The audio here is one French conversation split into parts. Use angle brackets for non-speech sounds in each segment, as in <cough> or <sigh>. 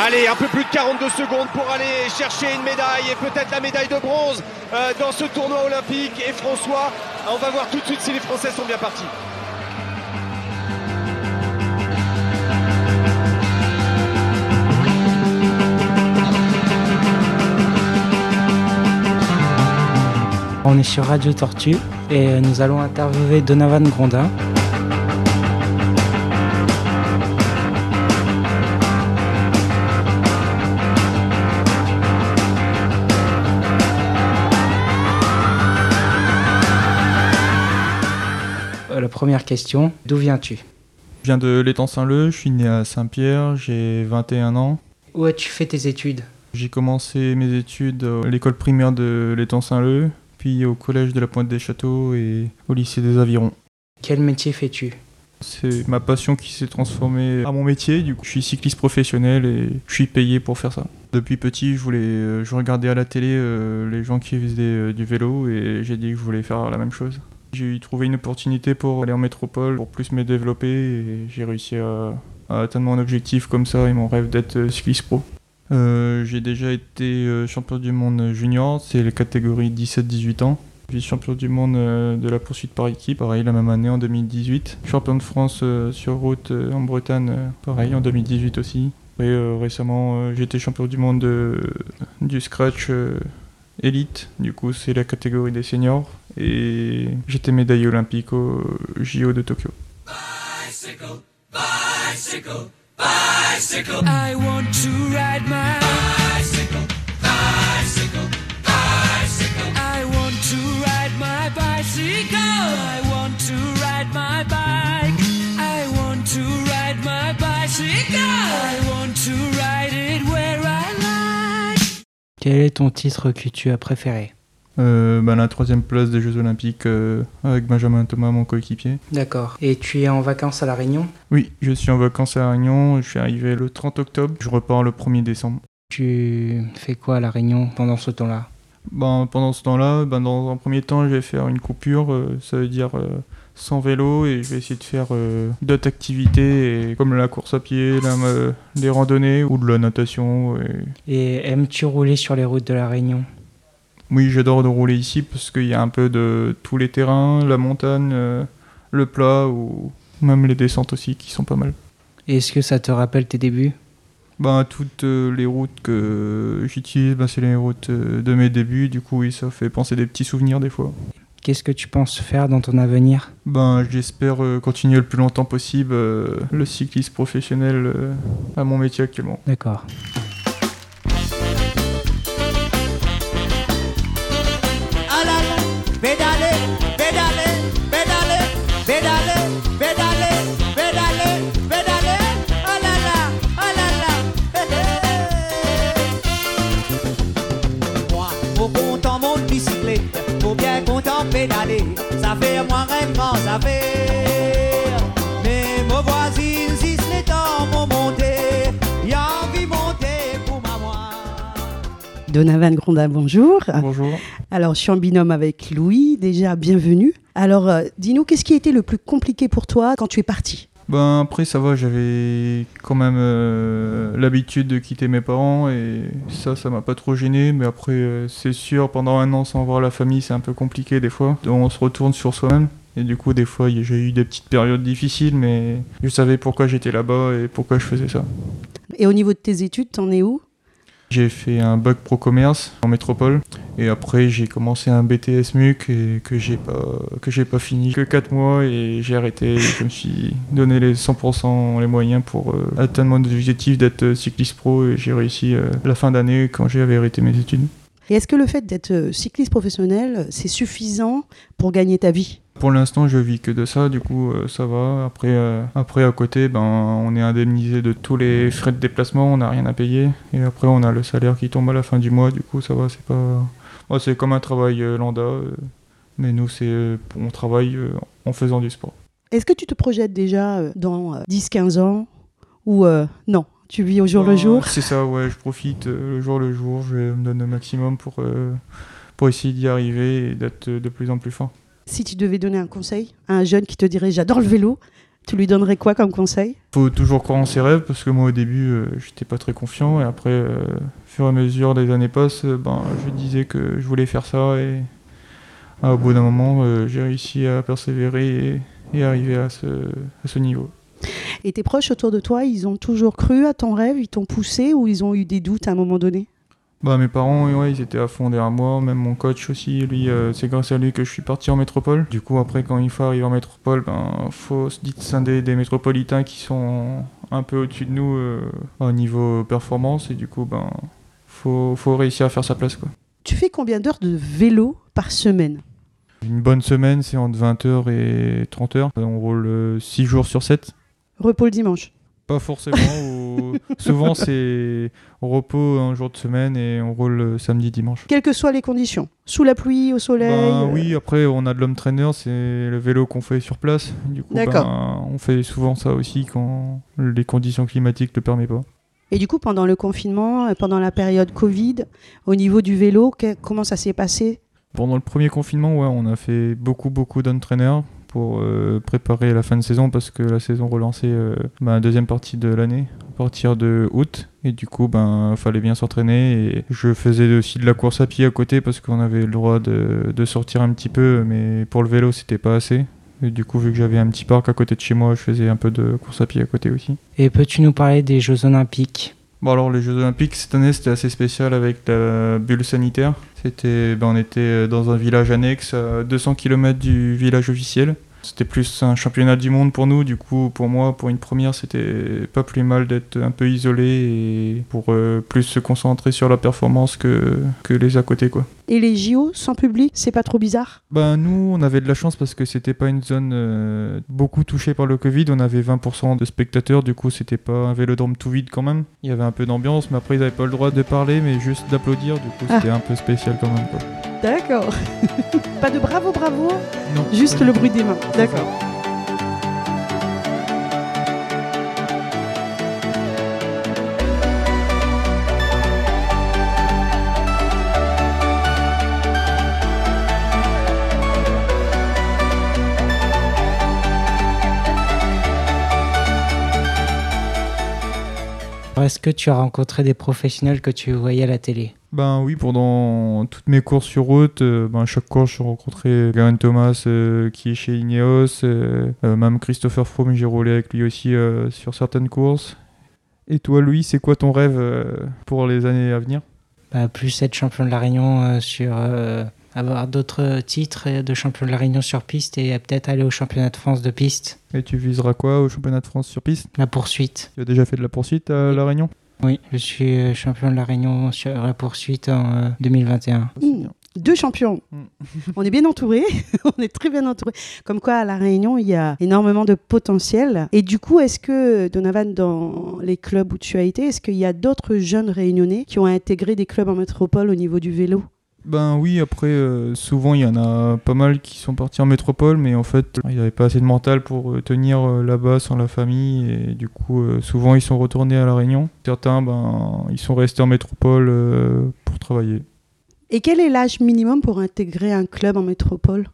Allez, un peu plus de 42 secondes pour aller chercher une médaille et peut-être la médaille de bronze euh, dans ce tournoi olympique. Et François, on va voir tout de suite si les Français sont bien partis. On est sur Radio Tortue et nous allons interviewer Donovan Grondin. Première question, d'où viens-tu? Je viens de l'étang Saint-Leu, je suis né à Saint-Pierre, j'ai 21 ans. Où as-tu fait tes études? J'ai commencé mes études à l'école primaire de l'étang Saint-Leu, puis au collège de la Pointe des Châteaux et au lycée des Avirons. Quel métier fais-tu? C'est ma passion qui s'est transformée à mon métier. Du coup, je suis cycliste professionnel et je suis payé pour faire ça. Depuis petit, je voulais, euh, je regardais à la télé euh, les gens qui faisaient euh, du vélo et j'ai dit que je voulais faire la même chose. J'ai trouvé une opportunité pour aller en métropole, pour plus me développer et j'ai réussi à, atteindre mon objectif comme ça et mon rêve d'être euh, cycliste pro. Euh, j'ai déjà été euh, champion du monde junior, c'est la catégorie 17-18 ans. Vice-champion du monde de la poursuite par équipe, pareil la même année en 2018. Champion de France sur route en Bretagne, pareil en 2018 aussi. Et récemment, euh, été champion du monde de- du scratch élite, du coup c'est la catégorie des seniors. Et j'étais médaillé olympique au JO de Tokyo. I want to ride my bicycle, bicycle, bicycle. Quel est ton titre que tu as préféré Euh, bah, la troisième place des Jeux Olympiques euh, avec Benjamin Thomas, mon coéquipier. D'accord. Et tu es en vacances à La Réunion Oui, je suis en vacances à Réunion, je suis arrivé le 30 octobre, je repars le 1er décembre. Tu fais quoi à La Réunion pendant ce temps-là Ben, pendant ce temps-là, ben, dans un premier temps, je vais faire une coupure, euh, ça veut dire euh, sans vélo, et je vais essayer de faire euh, d'autres activités, et, comme la course à pied, la, les randonnées ou de la natation. et- Et aimes-tu rouler sur les routes de La Réunion? Oui, j'adore de rouler ici parce qu'il y a un peu de tous les terrains, la montagne, le plat, ou même les descentes aussi qui sont pas mal. Et Est-ce que ça te rappelle tes débuts? Ben, toutes euh, les routes que j'utilise, ben, c'est les routes euh, de mes débuts. Du coup, oui, ça fait penser des petits souvenirs des fois. Qu'est-ce que tu penses faire dans ton avenir? Ben, j'espère euh, continuer le plus longtemps possible euh, le cyclisme professionnel euh, à mon métier actuellement. D'accord. Rêve quand ça fait. Mais mon voisine, si ce n'est temps, mon monter, y a envie monter pour ma moi. Donovan Grondin, bonjour. Bonjour. Alors, je suis en binôme avec Louis. Déjà, bienvenue. Alors, euh, dis-nous, qu'est-ce qui a été le plus compliqué pour toi quand tu es parti? Ben après ça va, j'avais quand même euh, l'habitude de quitter mes parents et ça, ça m'a pas trop gêné. Mais après, euh, c'est sûr, pendant un an sans voir la famille, c'est un peu compliqué des fois. On se retourne sur soi-même. Et du coup, des fois, j'ai eu des petites périodes difficiles, mais je savais pourquoi j'étais là-bas et pourquoi je faisais ça. Et au niveau de tes études, t'en es où? J'ai fait un bac pro commerce en métropole et après j'ai commencé un BTS MUC et que j'ai pas que j'ai pas fini que 4 mois et j'ai arrêté. Et je me suis donné les 100% les moyens pour euh, atteindre mon objectif d'être euh, cycliste pro et j'ai réussi euh, la fin d'année quand j'avais arrêté mes études. Et est-ce que le fait d'être euh, cycliste professionnel, c'est suffisant pour gagner ta vie? Pour l'instant, je vis que de ça, du coup, euh, ça va. Après, euh, après, à côté, ben, on est indemnisé de tous les frais de déplacement, on n'a rien à payer. Et après, on a le salaire qui tombe à la fin du mois, du coup, ça va, c'est pas. C'est comme un travail euh, lambda, mais nous, c'est on travaille en faisant du sport. Est-ce que tu te projettes déjà dans euh, 10-15 ans Ou non Tu vis au jour le Euh, jour? C'est ça, ouais, je profite le jour le jour, je me donne le maximum pour, pour essayer d'y arriver et d'être de plus en plus fort. Si tu devais donner un conseil à un jeune qui te dirait j'adore le vélo, Tu lui donnerais quoi comme conseil? Faut toujours croire en ses rêves parce que moi au début euh, j'étais pas très confiant et après, euh, au fur et à mesure des années passent, euh, ben, je disais que je voulais faire ça et ah, au bout d'un moment euh, j'ai réussi à persévérer et, et arriver à ce, à ce niveau. Et tes proches autour de toi, ils ont toujours cru à ton rêve, ils t'ont poussé ou ils ont eu des doutes à un moment donné? Bah, mes parents, ouais, ils étaient à fond derrière moi, même mon coach aussi, lui, euh, c'est grâce à lui que je suis parti en métropole. Du coup, après, quand il faut arriver en métropole, ben, faut se distinguer des métropolitains qui sont un peu au-dessus de nous euh, au niveau performance, et du coup, ben, faut, faut réussir à faire sa place, quoi. Tu fais combien d'heures de vélo par semaine? Une bonne semaine, c'est entre 20h et 30h. On roule 6 jours sur 7. Repos le dimanche? Pas forcément. <laughs> ou- <laughs> Souvent, c'est repos un jour de semaine et on roule euh, samedi, dimanche. Quelles que soient les conditions. Sous la pluie, au soleil Ben euh, oui, après on a de l'homme trainer, c'est le vélo qu'on fait sur place. Du coup, ben, on fait souvent ça aussi quand les conditions climatiques le permettent pas. Et du coup, pendant le confinement, euh, pendant la période Covid, au niveau du vélo, que- comment ça s'est passé? Pendant le premier confinement, ouais, on a fait beaucoup beaucoup d'entraîneurs pour euh, préparer la fin de saison parce que la saison relançait euh, ben, la deuxième partie de l'année à partir de août. Et du coup ben fallait bien s'entraîner et je faisais aussi de la course à pied à côté parce qu'on avait le droit de, de sortir un petit peu mais pour le vélo c'était pas assez. Et du coup vu que j'avais un petit parc à côté de chez moi je faisais un peu de course à pied à côté aussi. Et peux-tu nous parler des Jeux Olympiques? Bon alors les Jeux Olympiques cette année c'était assez spécial avec la bulle sanitaire. C'était, ben, on était dans un village annexe à 200 km du village officiel. C'était plus un championnat du monde pour nous, du coup pour moi pour une première c'était pas plus mal d'être un peu isolé et pour euh, plus se concentrer sur la performance que, que les à côté quoi. Et les JO sans public, c'est pas trop bizarre? Ben nous on avait de la chance parce que c'était pas une zone euh, beaucoup touchée par le Covid, on avait 20% de spectateurs, du coup c'était pas un vélodrome tout vide quand même. Il y avait un peu d'ambiance mais après ils avaient pas le droit de parler mais juste d'applaudir, du coup Ah. c'était un peu spécial quand même quoi. D'accord. pas de bravo, bravo, Non. juste le bruit des mains. D'accord. Est-ce que tu as rencontré des professionnels que tu voyais à la télé? Ben oui, pendant toutes mes courses sur route, euh, ben, à chaque course, je rencontrais Garen Thomas euh, qui est chez Ineos, euh, euh, même Christopher Froome, j'ai roulé avec lui aussi sur certaines courses. Et toi, Louis, c'est quoi ton rêve pour les années à venir? Bah, Plus être champion de la Réunion sur. Euh, avoir d'autres titres euh, de champion de la Réunion sur piste et euh, peut-être aller au championnat de France de piste. Et tu viseras quoi au championnat de France sur piste? La poursuite. Tu as déjà fait de la poursuite à La Réunion? Oui, je suis euh, champion de la Réunion sur la poursuite en euh, 2021. Mmh. Deux champions. Mm. <laughs> On est bien entouré. <laughs> On est très bien entouré. Comme quoi, à La Réunion, il y a énormément de potentiel. Et du coup, est-ce que, Donovan, dans les clubs où tu as été, est-ce qu'il y a d'autres jeunes réunionnais qui ont intégré des clubs en métropole au niveau du vélo? Ben oui, après, euh, souvent il y en a pas mal qui sont partis en métropole, mais en fait, ils n'avaient pas assez de mental pour euh, tenir euh, là-bas sans la famille, et du coup, euh, souvent ils sont retournés à La Réunion. Certains, ben, ils sont restés en métropole euh, pour travailler. Et quel est l'âge minimum pour intégrer un club en métropole?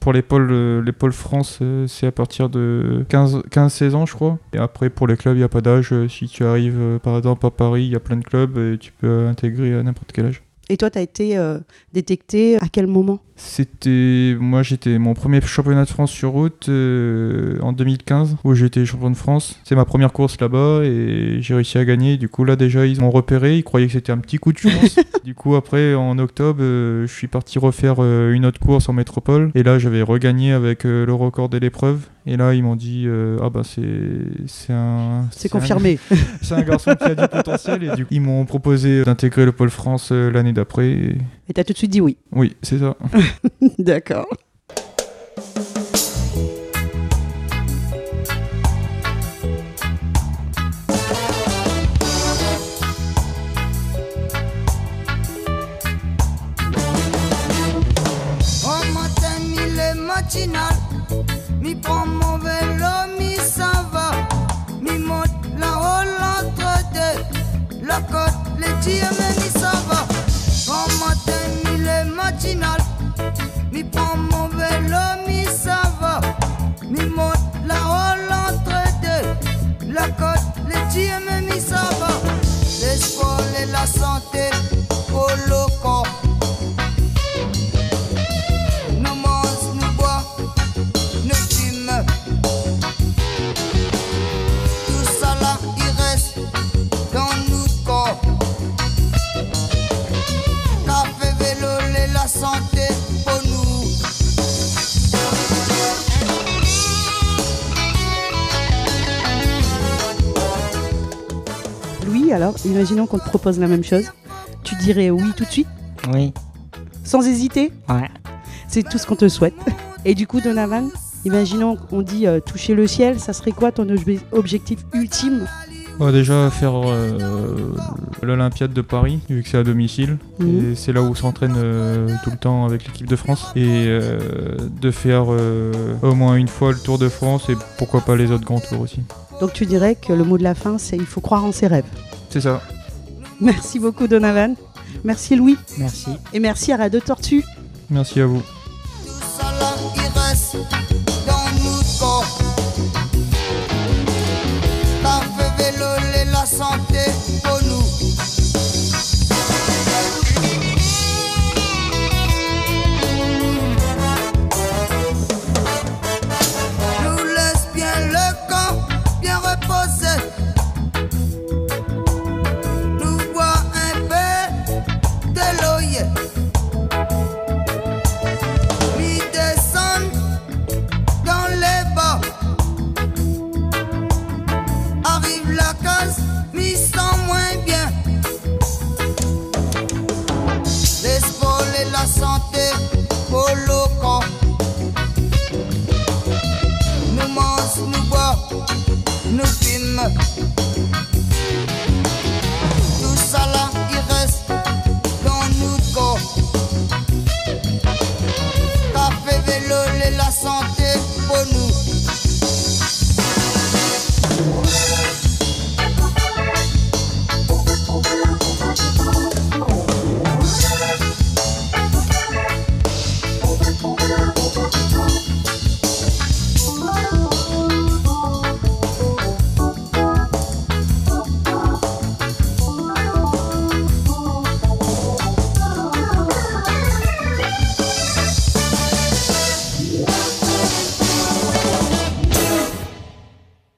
Pour les pôles, euh, les pôles France, euh, c'est à partir de 15 15-16 ans, je crois. Et après, pour les clubs, il n'y a pas d'âge. Euh, Si tu arrives, euh, par exemple, à Paris, il y a plein de clubs, et tu peux intégrer à n'importe quel âge. Et toi, tu as été euh, détecté à quel moment? C'était moi j'étais mon premier championnat de France sur route euh, en 2015 où j'étais champion de France. C'est ma première course là-bas et j'ai réussi à gagner. Du coup là déjà ils m'ont repéré, ils croyaient que c'était un petit coup de chance. <laughs> du coup après en octobre euh, je suis parti refaire une autre course en métropole et là j'avais regagné avec le record de l'épreuve et là ils m'ont dit euh, ah bah c'est un C'est confirmé. <laughs> c'est un garçon qui a du potentiel et du coup ils m'ont proposé d'intégrer le pôle France euh, l'année d'après. et- Et tu as tout de suite dit oui. Oui c'est ça. <laughs> D'accord. santé pour nous. Louis, alors, imaginons qu'on te propose la même chose. Tu dirais oui tout de suite Oui. Sans hésiter Ouais. C'est tout ce qu'on te souhaite. Et du coup, Donavan, imaginons qu'on dit euh, toucher le ciel, ça serait quoi ton objectif ultime? Bah, déjà faire euh, l'Olympiade de Paris, vu que c'est à domicile. Mhm. Et c'est là où on s'entraîne euh, tout le temps avec l'équipe de France. Et euh, de faire euh, au moins une fois le Tour de France et pourquoi pas les autres grands tours aussi. Donc tu dirais que le mot de la fin, c'est il faut croire en ses rêves. C'est ça. Merci beaucoup, Donovan. Merci, Louis. Merci. Et merci à Radio Tortue. Merci à vous. santé pour nous.